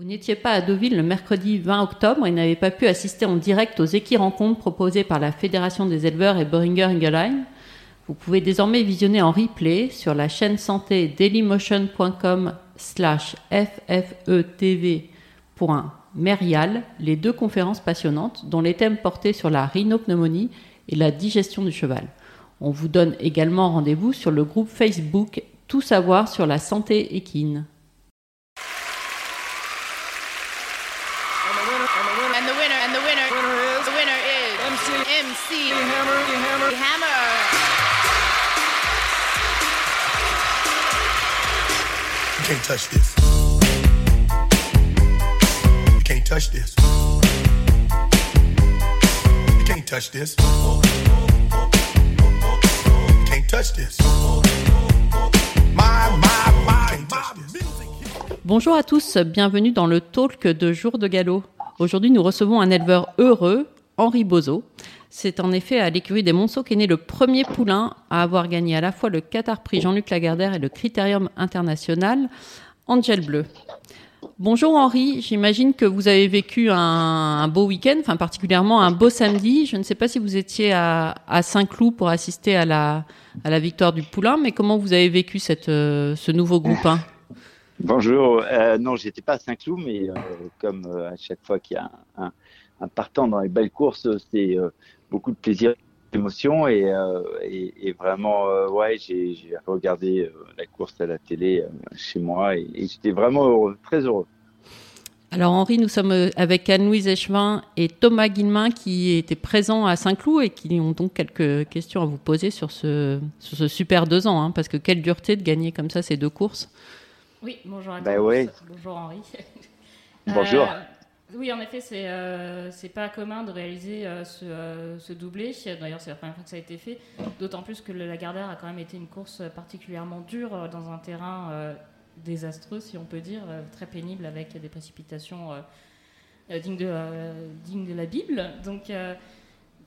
Vous n'étiez pas à Deauville le mercredi 20 octobre et n'avez pas pu assister en direct aux équis-rencontres proposées par la Fédération des éleveurs et Boehringer Ingelheim. Vous pouvez désormais visionner en replay sur la chaîne santé dailymotion.com slash ffetv.merial les deux conférences passionnantes dont les thèmes portaient sur la rhinopneumonie et la digestion du cheval. On vous donne également rendez-vous sur le groupe Facebook Tout savoir sur la santé équine. Bonjour à tous, bienvenue dans le talk de Jour de Galop. Aujourd'hui, nous recevons un éleveur heureux, Henri Bozo. C'est en effet à l'écurie des Monceaux qu'est né le premier poulain à avoir gagné à la fois le Qatar Prix Jean-Luc Lagardère et le Critérium International Angel Bleu. Bonjour Henri, j'imagine que vous avez vécu un, beau week-end, enfin particulièrement un beau samedi. Je ne sais pas si vous étiez à, Saint-Cloud pour assister à la, victoire du Poulain, mais comment vous avez vécu cette, euh, ce nouveau groupe Bonjour, euh, non, j'étais pas à Saint-Cloud, mais euh, comme euh, à chaque fois qu'il y a un, un, partant dans les belles courses, c'est beaucoup de plaisir, d'émotion et, euh, et, vraiment, euh, ouais, j'ai regardé euh, la course à la télé chez moi et, j'étais vraiment heureux, très heureux. Alors Henri, nous sommes avec Anne-Louise Echevin et Thomas Guillemin qui étaient présents à Saint-Cloud et qui ont donc quelques questions à vous poser sur ce, sur ce super deux ans, hein, parce que quelle dureté de gagner comme ça ces deux courses? Oui, bonjour à ben tous. Bonjour Henri. Bonjour. Oui, en effet, c'est euh, pas commun de réaliser euh, ce, euh, ce, doublé. D'ailleurs, c'est la première fois que ça a été fait. D'autant plus que le Lagardère a quand même été une course particulièrement dure euh, dans un terrain désastreux, si on peut dire, très pénible avec des précipitations dignes, de, dignes de la Bible. Donc,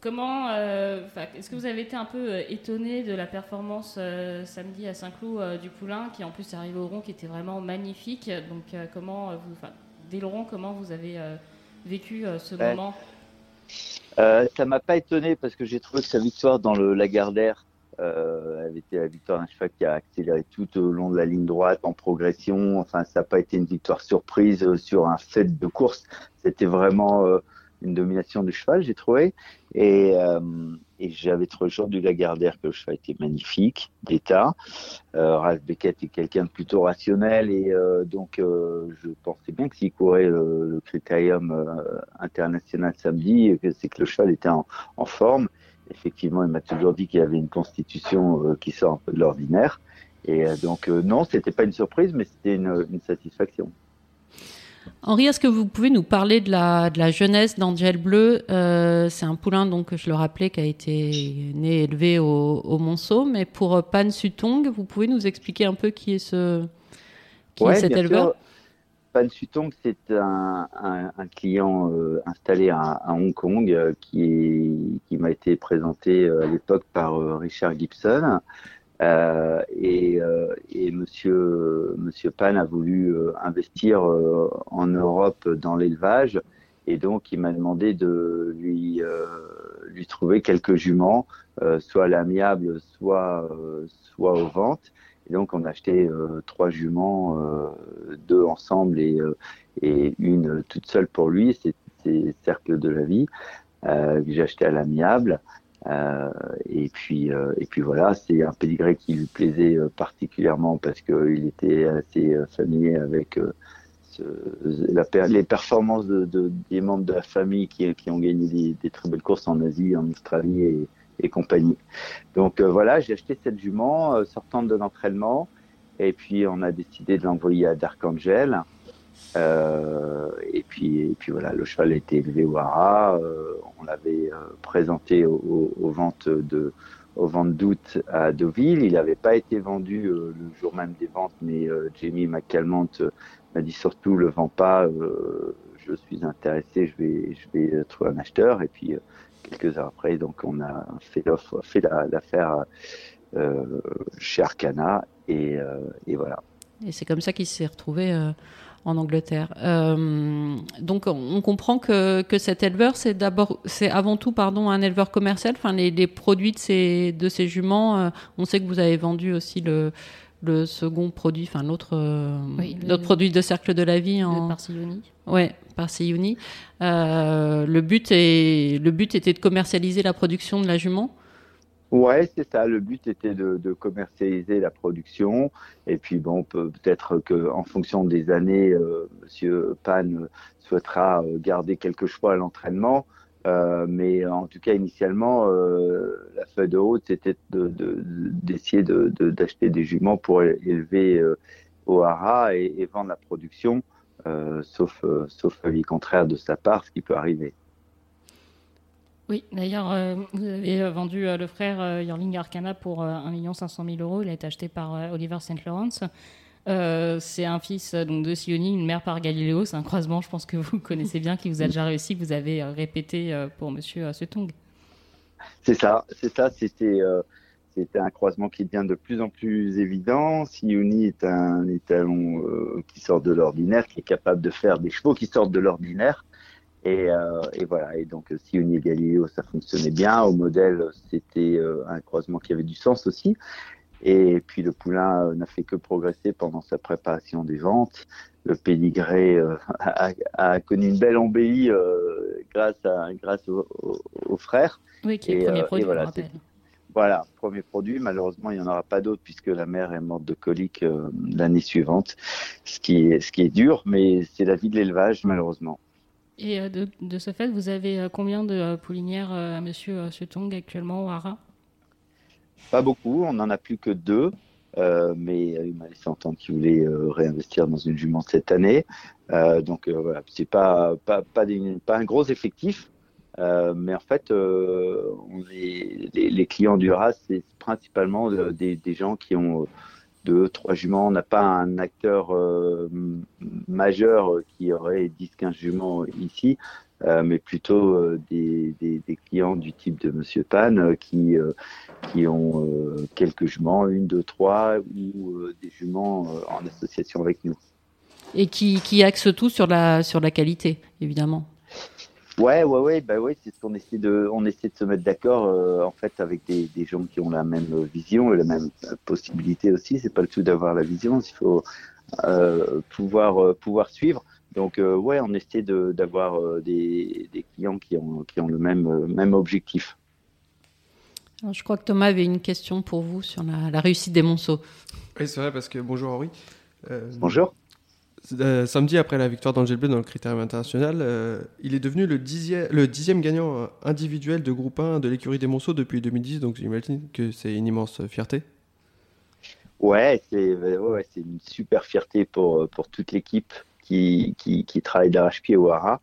comment. Est-ce que vous avez été un peu étonné de la performance samedi à Saint-Cloud du Poulain, qui en plus est arrivé au rond, qui était vraiment magnifique? Donc, comment vous Laurent, comment vous avez euh, vécu euh, ce moment euh, Ça m'a pas étonné parce que j'ai trouvé que sa victoire dans le Lagardère euh, elle était la victoire d'un cheval qui a accéléré tout au long de la ligne droite en progression. Enfin, ça n'a pas été une victoire surprise sur un fait de course. C'était vraiment une domination du cheval, j'ai trouvé. Et, euh, et j'avais trouvé le jour du Lagardère que le cheval était magnifique, d'état. Euh, Ralph Beckett est quelqu'un de plutôt rationnel et euh, donc euh, je pensais bien que s'il courait le, critérium euh, international samedi, c'est que le cheval était en, forme. Effectivement, il m'a toujours dit qu'il avait une constitution qui sort un peu de l'ordinaire. Et donc non, c'était pas une surprise, mais c'était une satisfaction. Henri, est-ce que vous pouvez nous parler de la, de la jeunesse d'Angel Bleu? Euh, C'est un poulain, donc je le rappelais, qui a été né et élevé au, au Monceau. Mais pour Pan Sutong, vous pouvez nous expliquer un peu qui est, ce, qui est cet éleveur? Pan Sutong, c'est un, un, un, client euh, installé à, à, Hong Kong euh, qui, qui m'a été présenté euh, à l'époque par euh, Richard Gibson. Euh, et, euh, et, monsieur, monsieur Pan a voulu euh, investir en Europe dans l'élevage. Et donc, il m'a demandé de lui, lui trouver quelques juments, soit à l'amiable, soit, soit aux ventes. Et donc, on a acheté trois juments, deux ensemble et, et une toute seule pour lui. C'est Cercle de la vie que j'ai acheté à l'amiable. Euh, et puis euh, et puis voilà, c'est un pédigré qui lui plaisait euh, particulièrement parce qu'il était assez familier avec ce, la, les performances de, de, des membres de la famille qui, qui ont gagné des, des, très belles courses en Asie, en Australie et, et compagnie. Donc voilà, j'ai acheté cette jument sortant de l'entraînement et puis on a décidé de l'envoyer à Dark Angel. Euh, et puis, et puis voilà, le cheval a été élevé au Hara. Euh, on l'avait euh, présenté aux, ventes de aux ventes d'août à Deauville. Il n'avait pas été vendu le jour même des ventes, mais Jamie McCalmont m'a dit surtout le vend pas. je suis intéressé, je vais je vais trouver un acheteur. Et puis quelques heures après, donc on a fait l'offre, fait l'affaire chez Arcana et, et voilà. Et c'est comme ça qu'il s'est retrouvé en Angleterre. Euh, donc on comprend que, que cet éleveur, c'est d'abord, c'est avant tout, pardon, un éleveur commercial. Enfin, les, les produits de ces, de ces juments, euh, on sait que vous avez vendu aussi le, le second produit, enfin l'autre, euh, produit de cercle de la vie en Parsioni. Ouais, Parsioni. Euh, le but est, le but était de commercialiser la production de la jument. Ouais, c'est ça. Le but était de, commercialiser la production. Et puis, bon, peut-être qu'en fonction des années, euh, Monsieur Pan souhaitera euh, garder quelques choix à l'entraînement. Euh, mais en tout cas, initialement, euh, la feuille de route, c'était d'essayer de, d'acheter des juments pour élever au hara et, vendre la production, sauf avis contraire de sa part, ce qui peut arriver. Oui, d'ailleurs, euh, vous avez euh, vendu euh, le frère Yorling Arcana pour 1 500 000 euros. Il a été acheté par Oliver St. Lawrence. c'est un fils donc, de Sioni, une mère par Galiléo. C'est un croisement, je pense que vous connaissez bien, qui vous a déjà réussi, que vous avez répété pour Monsieur Sutong. C'est ça, c'est ça. C'était c'était un croisement qui devient de plus en plus évident. Sioni est un étalon qui sort de l'ordinaire, qui est capable de faire des chevaux qui sortent de l'ordinaire. Et, euh, et, voilà. Et donc, Sioni et Galileo, ça fonctionnait bien. Au modèle, c'était euh, un croisement qui avait du sens aussi. Et puis, le poulain euh, n'a fait que progresser pendant sa préparation des ventes. Le pédigré euh, a, a, connu une belle embellie grâce, à, grâce au, au, frère. Oui, qui est le premier produit, voilà, voilà, premier produit. Malheureusement, il n'y en aura pas d'autre puisque la mère est morte de colique l'année suivante, ce qui est, ce qui est dur, mais c'est la vie de l'élevage, malheureusement. Et euh, de, ce fait, vous avez euh, combien de euh, poulinières à Monsieur Sutong actuellement au Hara Pas beaucoup, on n'en a plus que deux. Mais il m'a laissé entendre qu'il voulait réinvestir dans une jument cette année. Donc voilà, c'est pas pas un gros effectif, mais en fait, les, clients du RAS, c'est principalement des, gens qui ont deux, trois juments. On n'a pas un acteur euh, majeur qui aurait 10-15 juments ici, euh, mais plutôt euh, des, clients du type de Monsieur Pan qui, qui ont quelques juments, une, deux, trois, ou des juments en association avec nous. Et qui, qui axent tout sur la, sur la qualité, évidemment. Ouais, ouais, ouais, bah ouais, c'est ce qu'on essaie de, on essaie de se mettre d'accord euh, en fait avec des, des, gens qui ont la même vision et la même possibilité aussi. C'est pas le tout d'avoir la vision, il faut euh, pouvoir euh, pouvoir suivre. Donc euh, ouais, on essaie d'avoir euh, des, des, clients qui ont qui ont le même même objectif. Alors, je crois que Thomas avait une question pour vous sur la, la réussite des Monceaux. Oui, c'est vrai parce que bonjour Henri. bonjour. Euh, samedi, après la victoire d'Angel Bleu dans le critérium international, euh, il est devenu le dixième, gagnant individuel de groupe 1 de l'écurie des Monceaux depuis 2010, donc j'imagine que c'est une immense fierté. Ouais, c'est une super fierté pour, toute l'équipe qui, qui, qui travaille d'arrache-pied au Hara.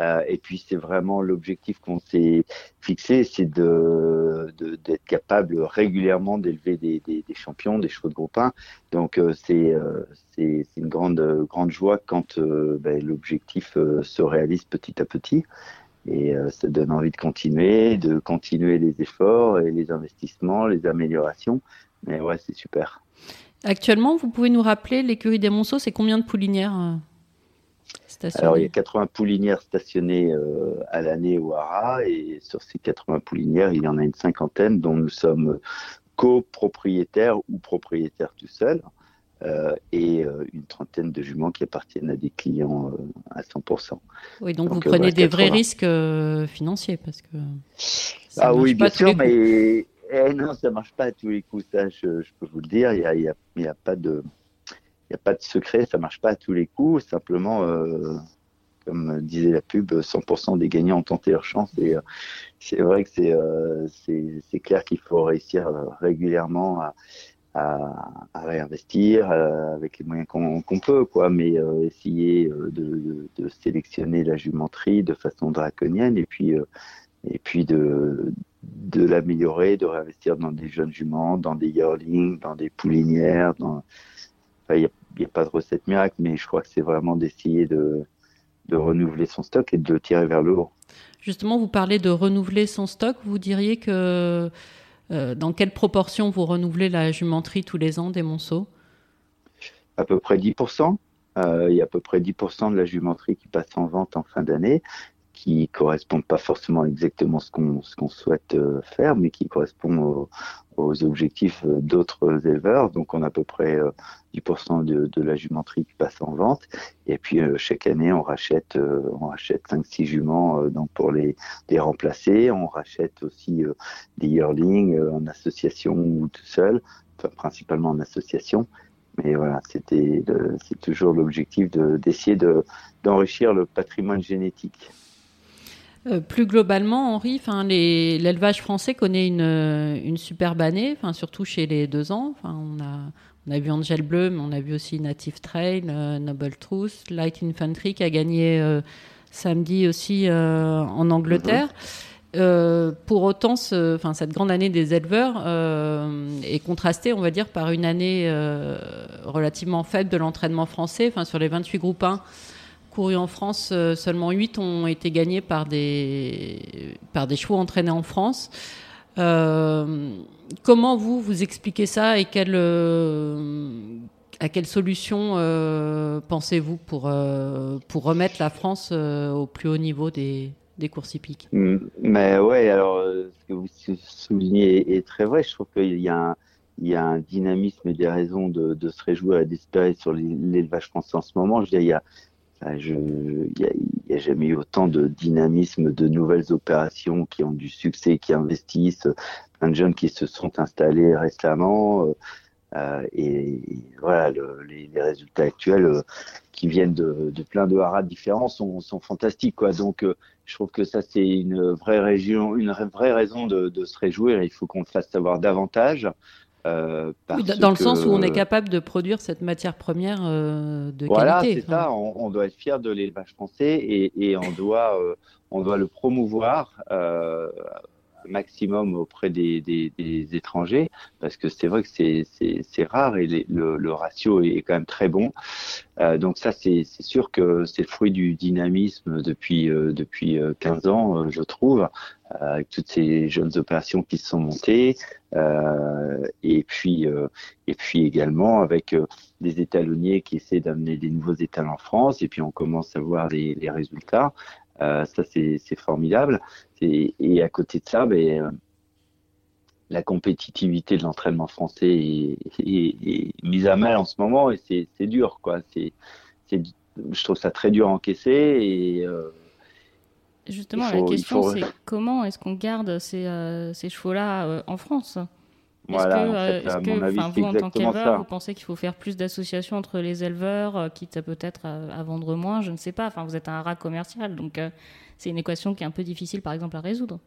Euh, et puis c'est vraiment l'objectif qu'on s'est fixé, c'est de d'être capable régulièrement d'élever des, des, champions, des chevaux de groupe 1. Donc euh, c'est euh, c'est une grande grande joie quand ben, l'objectif se réalise petit à petit. Et ça donne envie de continuer, de continuer les efforts et les investissements, les améliorations. Mais ouais, c'est super. Actuellement, vous pouvez nous rappeler l'écurie des Monceaux, c'est combien de poulinières alors, il y a 80 poulinières stationnées euh, à l'année au Hara, et sur ces 80 poulinières, il y en a une cinquantaine dont nous sommes copropriétaires ou propriétaires tout seuls, euh, et euh, une trentaine de juments qui appartiennent à des clients à 100%. Oui, donc, donc vous prenez des 80. vrais risques financiers, parce que. ah oui, bien sûr, mais eh, non, ça marche pas à tous les coups, ça, je, je peux vous le dire, il n'y a, y a, y a pas de il n'y a pas de secret, ça marche pas à tous les coups. Simplement, euh, comme disait la pub, 100% des gagnants ont tenté leur chance. Et euh, c'est vrai que c'est euh, c'est clair qu'il faut réussir régulièrement à, réinvestir avec les moyens qu'on qu peut, quoi. Mais essayer de, sélectionner la jumenterie de façon draconienne et puis et puis de de l'améliorer, de réinvestir dans des jeunes juments, dans des yearlings, dans des poulinières, dans il n'y a, a, pas de recette miracle, mais je crois que c'est vraiment d'essayer de, de renouveler son stock et de le tirer vers le haut. Justement, vous parlez de renouveler son stock. Vous diriez que euh, dans quelle proportion vous renouvelez la jumenterie tous les ans des monceaux? À peu près 10%. il y a à peu près 10% de la jumenterie qui passe en vente en fin d'année qui correspondent pas forcément exactement ce qu'on ce qu'on souhaite euh, faire, mais qui correspondent aux, objectifs euh, d'autres éleveurs. Donc on a à peu près 10% euh, de, la jumenterie qui passe en vente. Et puis chaque année on rachète on rachète 5-6 juments donc pour les, les remplacer. On rachète aussi des yearlings en association ou tout seul, enfin, principalement en association. Mais voilà, c'était c'est toujours l'objectif d'essayer de, d'enrichir le patrimoine génétique. Euh, plus globalement, Henri, l'élevage français connaît une, euh, une superbe année, surtout chez les deux ans. On a, on, a, vu Angel Bleu, mais on a vu aussi Native Trail, euh, Noble Truth, Light Infantry qui a gagné samedi aussi en Angleterre. pour autant, ce, cette grande année des éleveurs est contrastée, on va dire, par une année relativement faible de l'entraînement français. sur les 28 groupes 1, courus en France, euh, seulement 8 ont été gagnés par des, par des chevaux entraînés en France. Euh, comment vous, vous expliquez ça et quelle, euh, à quelle solution pensez-vous pour, pour remettre la France au plus haut niveau des, des courses hippiques? Mm, Mais ouais, alors ce que vous soulignez est, très vrai. Je trouve qu'il y a un, il y a un dynamisme et des raisons de, se réjouir et d'espérer sur l'élevage français en ce moment. Je veux il y a, il n'y a, jamais eu autant de dynamisme, de nouvelles opérations qui ont du succès, qui investissent, plein de jeunes qui se sont installés récemment. Euh, et, voilà, les, résultats actuels euh, qui viennent de, plein de haras différents sont, fantastiques. Quoi. Donc, euh, je trouve que ça, c'est une vraie région, une vraie raison de, de se réjouir. Il faut qu'on le fasse savoir davantage. Euh, dans le sens où on est capable de produire cette matière première euh, de voilà, qualité. Voilà, c'est ça. On, doit être fier de l'élevage français et, on, doit, euh, on doit le promouvoir maximum auprès des, étrangers, parce que c'est vrai que c'est rare et le, ratio est quand même très bon. Euh, donc ça, c'est sûr que c'est le fruit du dynamisme depuis, euh, depuis 15 euh, ans, je trouve, avec toutes ces jeunes opérations qui se sont montées, et, puis, et puis également avec des étalonniers qui essaient d'amener des nouveaux étals en France, et puis on commence à voir les résultats. Euh, ça, c'est formidable. Et, à côté de ça, ben, euh, la compétitivité de l'entraînement français est, mise à mal en ce moment et c'est dur. Quoi. c'est je trouve ça très dur à encaisser. Et, euh, Justement, la question, c'est comment est-ce qu'on garde ces, ces chevaux-là en France? Est-ce que, euh, vous, en tant qu'éleveur, vous pensez qu'il faut faire plus d'associations entre les éleveurs, euh, quitte peut-être à, vendre moins Je ne sais pas. Enfin, vous êtes un rat commercial, donc euh, c'est une équation qui est un peu difficile, par exemple, à résoudre.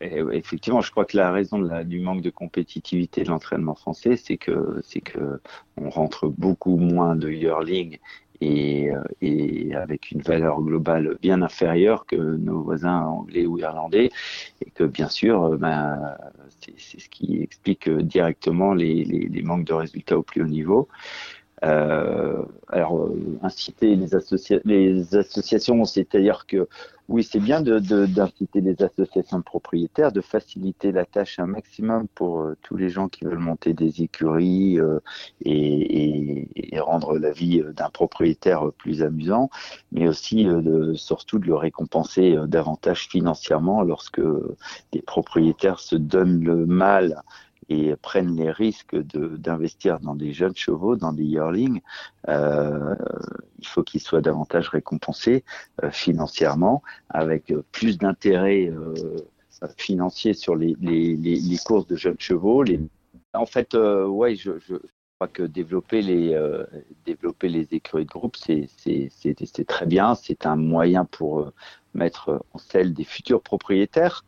effectivement, je crois que la raison du manque de compétitivité de l'entraînement français, c'est que c'est que on rentre beaucoup moins de yearling et, euh, et, avec une valeur globale bien inférieure que nos voisins anglais ou irlandais, et que bien sûr, euh, ben, c'est ce qui explique directement les, les, les, manques de résultats au plus haut niveau. Euh, alors, euh, inciter les, associations, c'est-à-dire que oui, c'est bien d'inciter de, les associations de propriétaires, de faciliter la tâche un maximum pour euh, tous les gens qui veulent monter des écuries et, et, rendre la vie d'un propriétaire plus amusant, mais aussi de, surtout de le récompenser davantage financièrement lorsque des propriétaires se donnent le mal et prennent les risques d'investir dans des jeunes chevaux, dans des yearlings, euh, il faut qu'ils soient davantage récompensés euh, financièrement, avec plus d'intérêt euh, financier sur les, courses de jeunes chevaux. En fait, ouais, je, je crois que développer les écuries de groupe, c'est c'est très bien. C'est un moyen pour mettre en selle des futurs propriétaires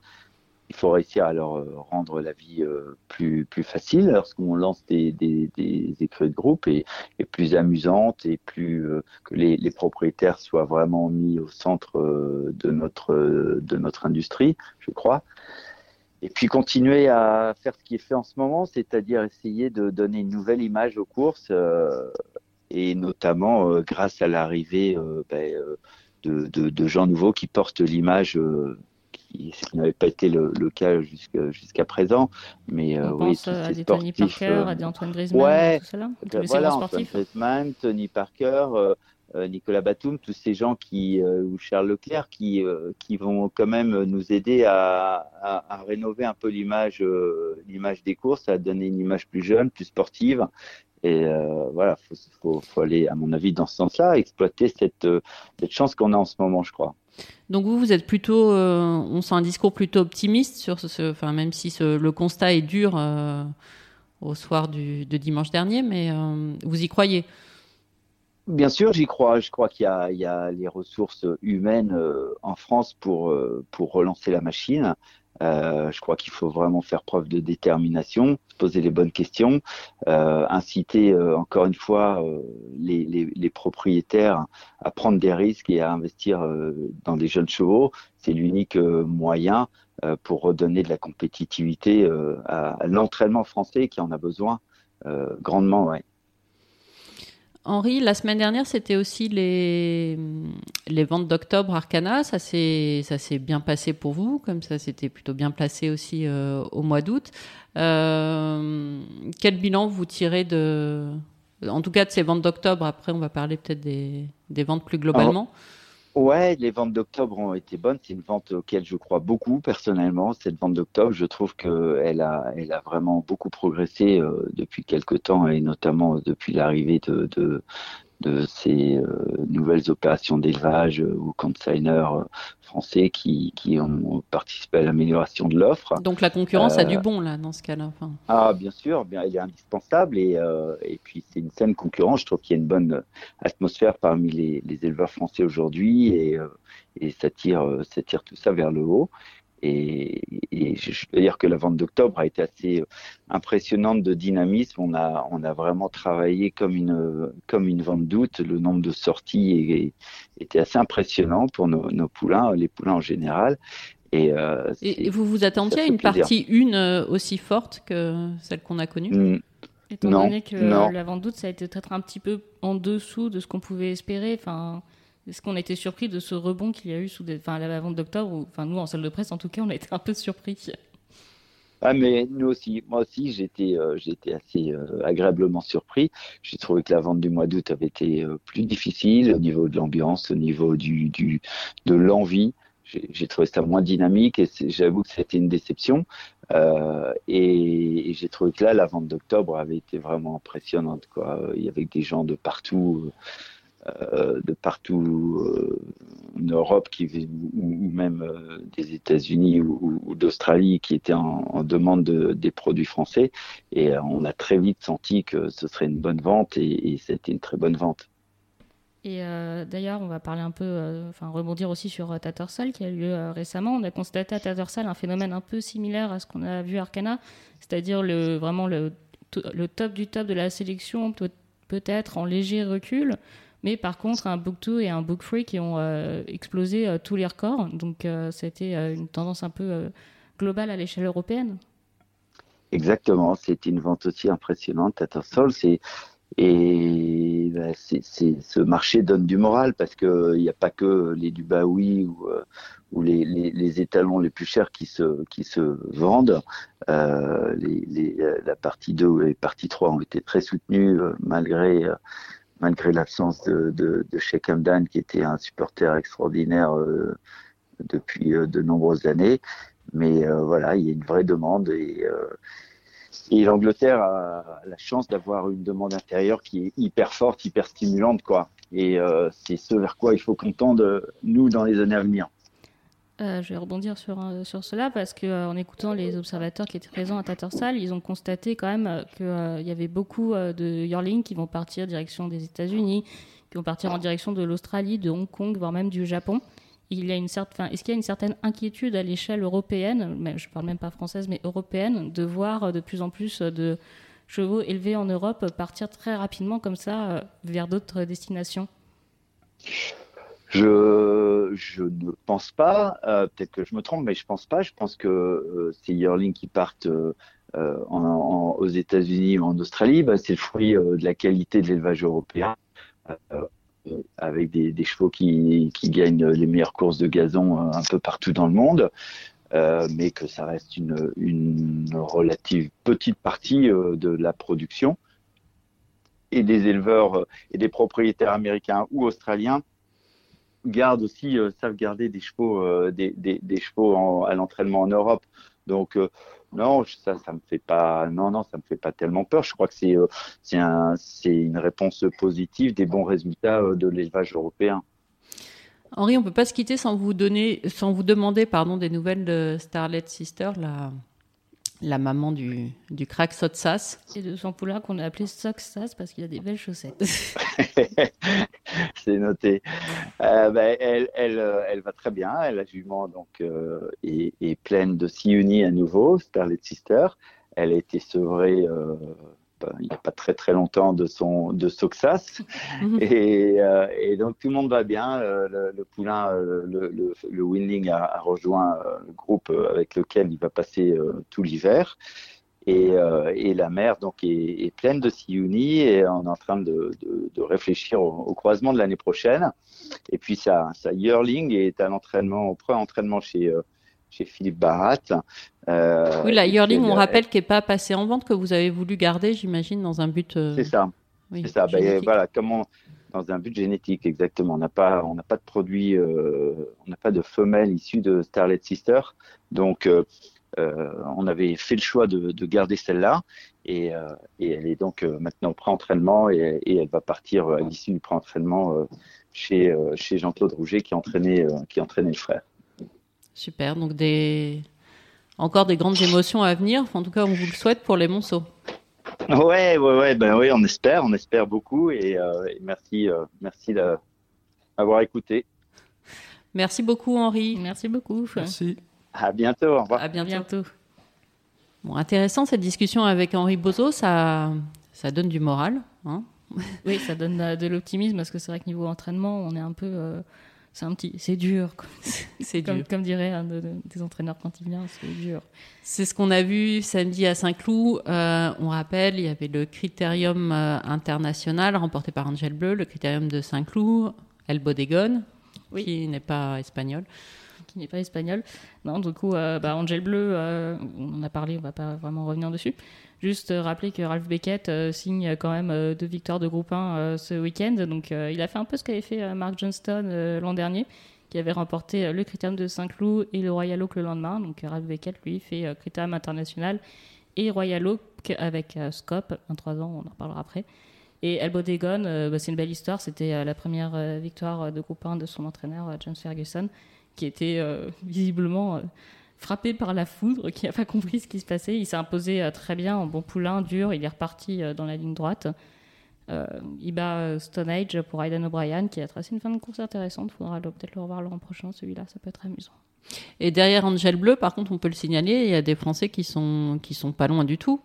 il faut réussir à leur euh, rendre la vie euh, plus, plus facile lorsqu'on lance des, des, écuries de groupe et, plus amusante et plus euh, que les, propriétaires soient vraiment mis au centre de notre industrie, je crois. Et puis continuer à faire ce qui est fait en ce moment, c'est-à-dire essayer de donner une nouvelle image aux courses et notamment grâce à l'arrivée ben, de, gens nouveaux qui portent l'image qui, ce qui n'avait pas été le, cas jusqu'à présent. Mais On pense à des Tony Parker, à des Antoine Griezmann, tout cela. voilà, Antoine Griezmann, Tony Parker. Nicolas Batum, tous ces gens qui ou Charles Leclerc qui qui vont quand même nous aider à, à, à rénover un peu l'image l'image des courses, à donner une image plus jeune, plus sportive et euh, voilà, faut, faut, faut, aller, à mon avis, dans ce sens-là, exploiter cette, euh, cette chance qu'on a en ce moment, je crois. Donc vous, vous êtes plutôt, euh, on sent un discours plutôt optimiste sur ce, enfin même si ce, le constat est dur euh, au soir du, de dimanche dernier, mais vous y croyez? Bien sûr, j'y crois. Je crois qu'il y, y, a les ressources humaines en France pour, pour relancer la machine. Euh, je crois qu'il faut vraiment faire preuve de détermination, poser les bonnes questions, euh, inciter euh, encore une fois les, propriétaires à prendre des risques et à investir dans des jeunes chevaux. C'est l'unique moyen pour redonner de la compétitivité à, à l'entraînement français qui en a besoin grandement. Ouais. Henri, la semaine dernière, c'était aussi les, les ventes d'octobre Arcana. Ça s'est, ça s'est bien passé pour vous, comme ça c'était plutôt bien placé aussi euh, au mois d'août. Euh, quel bilan vous tirez de, en tout cas de ces ventes d'octobre? Après, on va parler peut-être des, des ventes plus globalement. Alors... Ouais, les ventes d'octobre ont été bonnes. C'est une vente auquel je crois beaucoup personnellement. Cette vente d'octobre, je trouve qu'elle a, elle a vraiment beaucoup progressé euh, depuis quelques temps et notamment depuis l'arrivée de, de, de ces euh, nouvelles opérations d'élevage euh, ou consigners euh, français qui, qui ont participé à l'amélioration de l'offre. Donc la concurrence a du bon là dans ce cas-là. Enfin... Ah bien sûr, bien, elle est indispensable et, et puis c'est une saine concurrence. Je trouve qu'il y a une bonne atmosphère parmi les, les éleveurs français aujourd'hui et, et ça tire, ça tire tout ça vers le haut. Et, et, je dois dire que la vente d'octobre a été assez euh, impressionnante de dynamisme. On a, on a vraiment travaillé comme une, comme une vente d'août. Le nombre de sorties était assez impressionnant pour nos, nos, poulains, les poulains en général. Et, euh, et vous vous attendiez à une plaisir. partie une euh, aussi forte que celle qu'on a connue? Mmh. Étant non, donné que non. la vente d'août, ça a été peut-être un petit peu en dessous de ce qu'on pouvait espérer. Enfin, est-ce qu'on a été surpris de ce rebond qu'il y a eu sous à la vente d'octobre Enfin, nous, en salle de presse, en tout cas, on a été un peu surpris. Ah, mais nous aussi, moi aussi, j'étais, euh, assez euh, agréablement surpris. J'ai trouvé que la vente du mois d'août avait été euh, plus difficile au niveau de l'ambiance, au niveau de l'envie. J'ai, trouvé ça moins dynamique et j'avoue que c'était une déception. Euh, et, j'ai trouvé que là, la vente d'octobre avait été vraiment impressionnante. Il y avait des gens de partout. Euh, de partout euh, en Europe qui, ou, même euh, des États-Unis ou, d'Australie qui étaient en, demande de, des produits français. Et on a très vite senti que ce serait une bonne vente et, et c'était une très bonne vente. Et d'ailleurs, on va parler un peu, enfin rebondir aussi sur Tattersall qui a eu lieu récemment. On a constaté à Tattersall un phénomène un peu similaire à ce qu'on a vu à Arcana, c'est-à-dire vraiment le, top du top de la sélection, peut- peut-être en léger recul, mais par contre, un Book 2 et un Book 3 qui ont euh, explosé euh, tous les records. Donc, euh, c'était une tendance un peu globale à l'échelle européenne. Exactement, c'était une vente aussi impressionnante. Tattersall, c'est et ben, c'est, c'est, ce marché donne du moral parce que il n'y a pas que les Dubaoui ou, les, les, étalons les plus chers qui se, qui se vendent. Euh, la partie 2 et partie 3 ont été très soutenues malgré malgré l'absence de, Sheikh Hamdan, qui était un supporter extraordinaire euh, depuis euh, de nombreuses années. Mais euh, voilà, il y a une vraie demande et, et l'Angleterre a la chance d'avoir une demande intérieure qui est hyper forte, hyper stimulante, quoi. Et c'est ce vers quoi il faut qu'on tende, nous, dans les années à venir. Euh, je vais rebondir sur, euh, sur cela parce qu'en euh, écoutant les observateurs qui étaient présents à Tattersall, ils ont constaté quand même qu'il y avait beaucoup de yearlings qui vont partir direction des États-Unis, qui vont partir en direction de l'Australie, de Hong Kong, voire même du Japon. Est-ce qu'il y a une certaine inquiétude à l'échelle européenne, mais je parle même pas française, mais européenne, de voir de plus en plus de chevaux élevés en Europe partir très rapidement comme ça vers d'autres destinations? Je, je ne pense pas, euh, peut-être que je me trompe, mais je pense pas. Je pense que euh, ces yearlings qui partent euh, en, en, aux États-Unis ou en Australie, bah, c'est le fruit de la qualité de l'élevage européen. avec des, chevaux qui, qui, gagnent les meilleures courses de gazon un peu partout dans le monde. mais que ça reste une, une relative petite partie de la production et des éleveurs et des propriétaires américains ou australiens gardent aussi savent garder des chevaux des, des, des, chevaux à l'entraînement en Europe donc non, ça, ça me fait pas, non, non, ça me fait pas tellement peur. Je crois que c'est, euh, c'est un, c'est une réponse positive des bons résultats euh, de l'élevage européen. Henri, on peut pas se quitter sans vous donner, sans vous demander, pardon, des nouvelles de Starlet Sister, la maman du, du crack Sotsas. Et de son poulain qu'on a appelé Sotsas parce qu'il a des belles chaussettes. C'est noté. Euh, ben, elle, elle, euh, elle, va très bien. Elle a jument donc euh, est, est, pleine de Siuni à nouveau, Starlet Sister. Elle a été sevrée euh, il n'y a pas très très longtemps de son de Soxas. Mhm. et, euh, et, donc tout le monde va bien. Le, le poulain euh, le, le, le Winning a, a, rejoint euh, le groupe avec lequel il va passer tout l'hiver. Et, et, la mer donc est, est, pleine de Siouni et on est en train de, de, de réfléchir au, au, croisement de l'année prochaine. Et puis sa, sa yearling est à l'entraînement au pré-entraînement chez chez Philippe Barat. Euh, oui, la Yearling, on rappelle qu'elle n'est pas passée en vente, que vous avez voulu garder, j'imagine, dans un but. Euh, c'est ça. c'est ça. Ben, voilà, comment dans un but génétique, exactement. On n'a pas, on n'a pas de produit, euh, on n'a pas de femelle issue de Starlet Sister, donc on avait fait le choix de, de garder celle-là, et, et, elle est donc maintenant au pré-entraînement et, et, elle va partir à l'issue du pré-entraînement chez, chez Jean-Claude Rouget qui entraînait, qui entraînait le frère. Super. Donc des encore des grandes émotions à venir. En tout cas, on vous le souhaite pour les Monceaux. Ouais, ouais, ouais. Ben oui, on espère, on espère beaucoup et, euh, merci, euh, merci d'avoir écouté. Merci beaucoup, Henri. Merci beaucoup. Merci. À bientôt. Au revoir. À bientôt. Bon, intéressant cette discussion avec Henri Bozo. Ça, ça donne du moral. Hein oui, ça donne euh, de l'optimisme parce que c'est vrai que niveau entraînement, on est un peu c'est un petit, c'est dur. C'est comme, comme, dirait un des entraîneurs quand il vient, c'est dur. C'est ce qu'on a vu samedi à Saint-Cloud. Euh, on rappelle, il y avait le critérium euh, international remporté par Angel Bleu, le critérium de Saint-Cloud, El Bodegon, oui. qui n'est pas espagnol. Qui n'est pas espagnol. Non, du coup, euh, bah, Angel Bleu, on en a parlé, on va pas vraiment revenir dessus. Juste rappeler que Ralph Beckett euh, signe quand même euh, deux victoires de groupe 1 euh, ce week-end. Donc il a fait un peu ce qu'avait fait Mark Johnston l'an dernier, qui avait remporté le Critérium de Saint-Cloud et le Royal Oak le lendemain. Donc Ralph Beckett, lui, fait Critérium international et Royal Oak avec Scope, 23 ans, on en parlera après. Et Elbow Dagon, bah, c'est une belle histoire. C'était la première victoire de groupe 1 de son entraîneur, James Ferguson, qui était visiblement frappé par la foudre, qui n'a pas compris ce qui se passait. Il s'est imposé euh, très bien en bon poulain, dur. Il est reparti euh, dans la ligne droite. Euh, il bat Stone Age pour Aidan O'Brien, qui a tracé une fin de course intéressante. Il faudra peut-être le revoir l'an prochain. Celui-là, ça peut être amusant. Et derrière Angel Bleu, par contre, on peut le signaler, il y a des Français qui sont, qui sont pas loin du tout.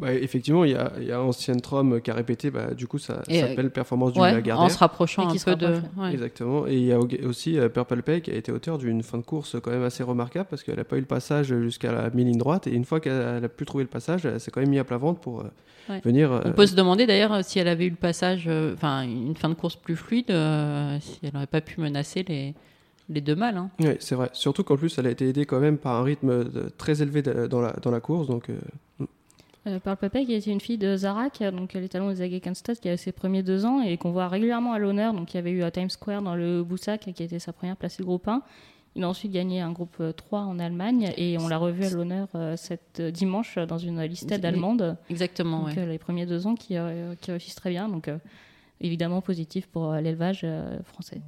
Bah, effectivement, il y a, y a Ancien Trom qui a répété, bah, du coup, ça, s'appelle Performance du Lagardère. En se rapprochant un peu de. Exactement. Et il y a aussi euh, Purple Pay qui a été auteur d'une fin de course quand même assez remarquable parce qu'elle n'a pas eu le passage jusqu'à la mi-ligne droite. Et une fois qu'elle a pu trouver le passage, elle s'est quand même mise à plat ventre pour euh, venir. On peut se demander d'ailleurs si elle avait eu le passage, euh, enfin, une fin de course plus fluide, si elle n'aurait pas pu menacer les les deux mâles. Hein. Oui, c'est vrai. Surtout qu'en plus, elle a été aidée quand même par un rythme très élevé dans, la, dans la course. Donc, euh, par le papa qui était une fille de Zarak, donc les talons des Agekanstas, qui avait ses premiers deux ans et qu'on voit régulièrement à l'honneur. Donc il y avait eu à Times Square dans le Boussac, qui était sa première placée de groupe 1. Il a ensuite gagné un groupe 3 en Allemagne et on l'a revu à l'honneur euh, cette dimanche dans une liste allemande. Exactement. Donc, les premiers deux ans qui, qui réussissent très bien. Donc évidemment positif pour l'élevage français.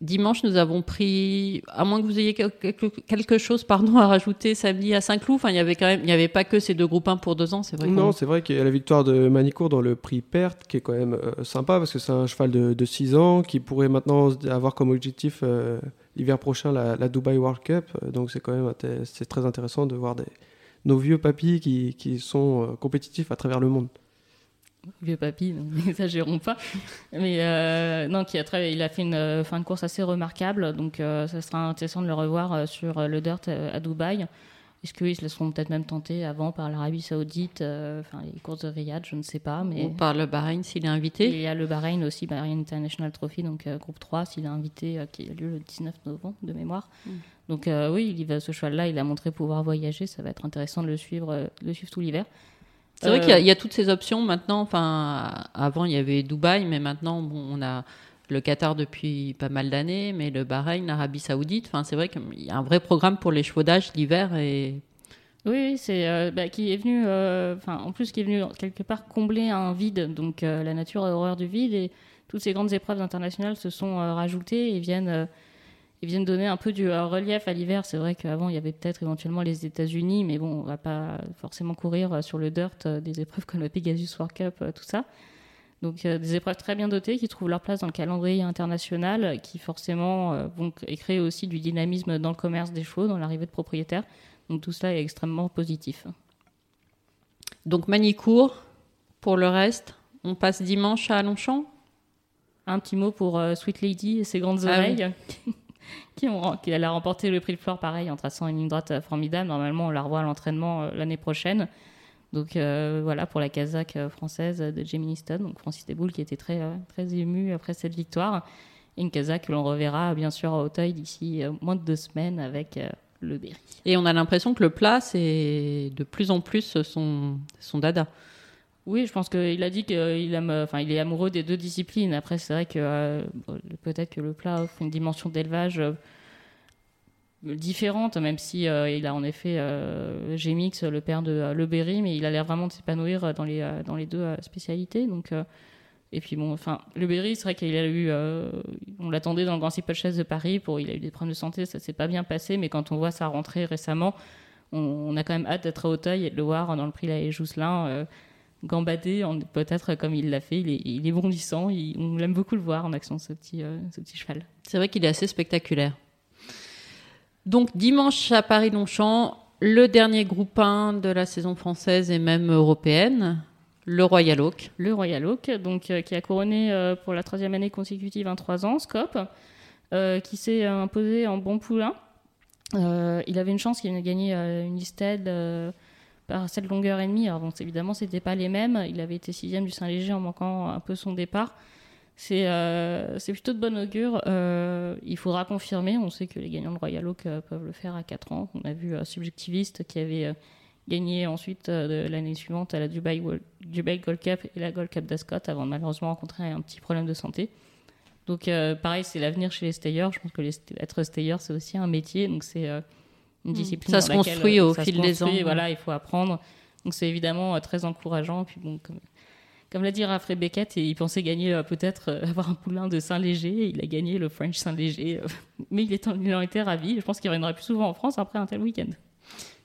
Dimanche, nous avons pris, à moins que vous ayez quelque, chose pardon, à rajouter samedi à Saint-Cloud, enfin, il y avait quand même, il n'y avait pas que ces deux groupes 1 pour deux ans, c'est vrai. Non, c'est vrai qu'il y a la victoire de Manicourt dans le prix Perte, qui est quand même euh, sympa, parce que c'est un cheval de, 6 ans, qui pourrait maintenant avoir comme objectif euh, l'hiver prochain la, Dubai World Cup. Euh, donc c'est quand même c'est très intéressant de voir des, nos vieux papis qui, qui sont compétitifs à travers le monde vieux papy, n'exagérons pas. Mais euh, non, qui a très, il a fait une euh, fin de course assez remarquable, donc euh, ça sera intéressant de le revoir sur le dirt à Dubaï. Est-ce qu'ils se laisseront peut-être même tenter avant par l'Arabie Saoudite, enfin les courses de Riyad, je ne sais pas. Mais... Ou par le Bahreïn s'il est invité Il y a le Bahreïn aussi, Bahreïn International Trophy, donc groupe 3, s'il est invité, qui a lieu le 19 novembre de mémoire. Mm. Donc oui, il va, ce cheval-là, il a montré pouvoir voyager, ça va être intéressant de le suivre, le suivre tout l'hiver. C'est vrai qu'il y, a toutes ces options maintenant. Enfin, avant il y avait Dubaï, mais maintenant on a le Qatar depuis pas mal d'années, mais le Bahreïn, l'Arabie Saoudite. Enfin, c'est vrai qu'il y a un vrai programme pour les chevaudages l'hiver et. Oui, c'est euh, bah, qui est venu, euh, en plus qui est venu quelque part combler un vide. Donc euh, la nature a horreur du vide et toutes ces grandes épreuves internationales se sont rajoutées et viennent, et viennent donner un peu du relief à l'hiver. C'est vrai qu'avant il y avait peut-être éventuellement les États-Unis, mais bon, on va pas forcément courir sur le dirt des épreuves comme le Pegasus World Cup, tout ça. Donc des épreuves très bien dotées qui trouvent leur place dans le calendrier international, qui forcément euh, vont créer aussi du dynamisme dans le commerce des chevaux, dans l'arrivée de propriétaires. Donc tout cela est extrêmement positif. Donc Manicourt, pour le reste, on passe dimanche à Longchamp? Un petit mot pour euh, Sweet Lady et ses grandes ah oreilles. qui, ont, qui a remporté le prix de flore pareil en traçant une ligne droite formidable. Normalement, on la revoit à l'entraînement euh, l'année prochaine. Donc euh, voilà pour la Kazakh euh, française de Jamie Stone, donc Francis Deboul qui était très, euh, très ému après cette victoire. Et une Kazakh que l'on reverra bien sûr à Auteuil d'ici moins de deux semaines avec le Berry. Et on a l'impression que le plat, c'est de plus en plus son, son dada. Oui, je pense qu'il a dit qu'il enfin, il est amoureux des deux disciplines. Après, c'est vrai que peut-être que le plat offre une dimension d'élevage différente, même si euh, il a en effet euh, Gémix, le père de euh, Le Berry, mais il a l'air vraiment de s'épanouir dans les, deux spécialités. Donc, et puis bon, enfin, Le Berry, c'est vrai qu'il a eu, on l'attendait dans le Grand Chess de Paris, pour, il a eu des problèmes de santé, ça s'est pas bien passé, mais quand on voit sa rentrée récemment, on, a quand même hâte d'être à Hauteuil et de le voir dans le prix La Jousselin gambader, peut-être comme il l'a fait. Il est, il est bondissant, on aime beaucoup le voir en action, ce petit, ce petit cheval. C'est vrai qu'il est assez spectaculaire. Donc dimanche à Paris-Longchamp, le dernier groupe 1 de la saison française et même européenne, le Royal Oak. Le Royal Oak, donc, euh, qui a couronné euh, pour la troisième année consécutive 23 ans, Scope, euh, qui s'est imposé en bon poulain. il avait une chance qu'il ait gagné une listed par cette longueur et demie. Alors bon, évidemment, c'était pas les mêmes. Il avait été sixième du Saint-Léger en manquant un peu son départ. Euh, c'est plutôt de bon augure. Euh, il faudra confirmer. On sait que les gagnants de Royal Oak euh, peuvent le faire à 4 ans. On a vu un Subjectiviste qui avait gagné ensuite l'année suivante à la Dubai, Dubai Gold Cup et la Gold Cup d'Ascot avant de malheureusement rencontrer un petit problème de santé. Donc pareil, c'est l'avenir chez les stayers. Je pense que être stayer, c'est aussi un métier. Donc c'est une hmm. discipline. Ça se construit au fil des ans. Voilà, il faut apprendre. Donc c'est évidemment très encourageant. Puis bon, comme, comme l'a dit Raphaël Beckett, il pensait gagner euh, peut-être euh, avoir un poulain de Saint-Léger. Il a gagné le French Saint-Léger, euh, mais il, est, il en était ravi. Je pense qu'il reviendra plus souvent en France après un tel week-end.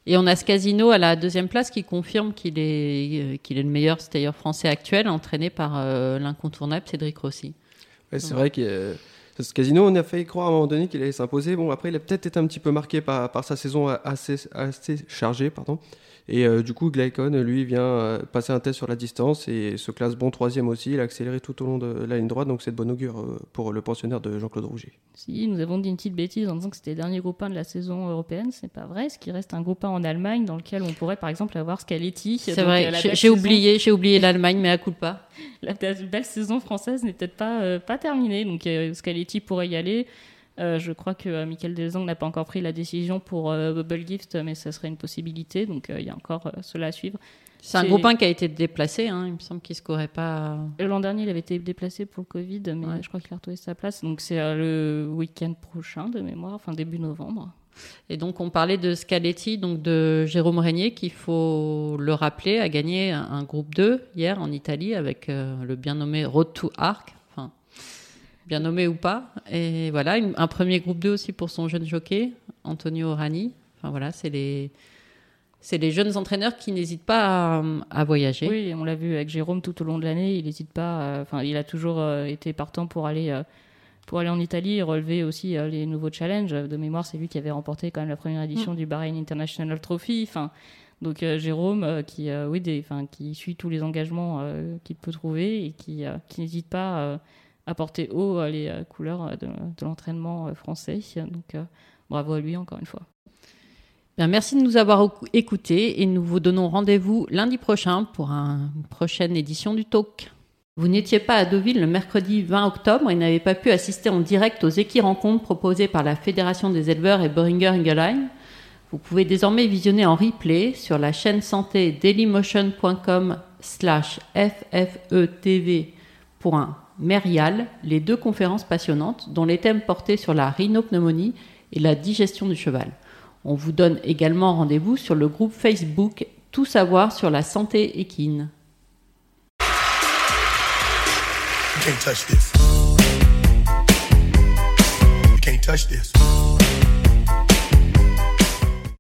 Et on a ce casino à la deuxième place qui confirme qu'il est, qu'il est le meilleur stayer français actuel, entraîné par l'incontournable Cédric Rossi. c'est vrai que ce casino, on a failli croire à un moment donné qu'il allait s'imposer. Bon, après, il a peut-être été un petit peu marqué par, sa saison assez chargée. Pardon. Et euh, du coup, Glycon, lui, vient euh, passer un test sur la distance et se classe bon troisième aussi. Il a accéléré tout au long de la ligne droite, donc c'est de bonne augure euh, pour le pensionnaire de Jean-Claude Rouget. Si, nous avons dit une petite bêtise en disant que c'était le dernier groupe 1 de la saison européenne. C'est pas vrai. Ce qui reste un groupe 1 en Allemagne dans lequel on pourrait par exemple avoir Scaletti. C'est vrai, j'ai oublié, j'ai oublié l'Allemagne, mais à coup de pas. La belle saison française n'est peut-être pas, pas terminée, donc Scaletti pourrait y aller. Euh, je crois que euh, Michael Delzang n'a pas encore pris la décision pour euh, Bubble Gift, mais ça serait une possibilité. Donc il y a encore cela à suivre. C'est un groupe 1 qui a été déplacé. Hein. Il me semble qu'il ne scorerait pas. L'an dernier, il avait été déplacé pour le Covid, mais je crois qu'il a retrouvé sa place. Donc c'est le week-end prochain de mémoire, enfin début novembre. Et donc on parlait de Scaletti, donc de Jérôme Régnier, qu'il faut le rappeler, a gagné un, groupe 2 hier en Italie avec le bien nommé Road to Arc, bien nommé ou pas. Et voilà, un premier groupe 2 aussi pour son jeune jockey, Antonio Orani. Enfin voilà, c'est les, c'est les jeunes entraîneurs qui n'hésitent pas à, voyager. Oui, on l'a vu avec Jérôme tout au long de l'année. Il n'hésite pas. Enfin, il a toujours euh, été partant pour aller. Euh, pour aller en Italie et relever aussi euh, les nouveaux challenges. De mémoire, c'est lui qui avait remporté quand même la première édition mm. du Bahrain International Trophy. Enfin, donc Jérôme, qui, oui, des, qui suit tous les engagements qu'il peut trouver et qui, qui n'hésite pas apporter haut euh, les euh, couleurs euh, de, l'entraînement français. Donc bravo à lui encore une fois. Bien, merci de nous avoir écoutés et nous vous donnons rendez-vous lundi prochain pour une prochaine édition du Talk. Vous n'étiez pas à Deauville le mercredi 20 octobre et n'avez pas pu assister en direct aux équis-rencontres proposées par la Fédération des éleveurs et Boehringer Ingelheim. Vous pouvez désormais visionner en replay sur la chaîne santé dailymotion.com slash ffetv.merial les deux conférences passionnantes dont les thèmes portaient sur la rhinopneumonie et la digestion du cheval. On vous donne également rendez-vous sur le groupe Facebook Tout savoir sur la santé équine.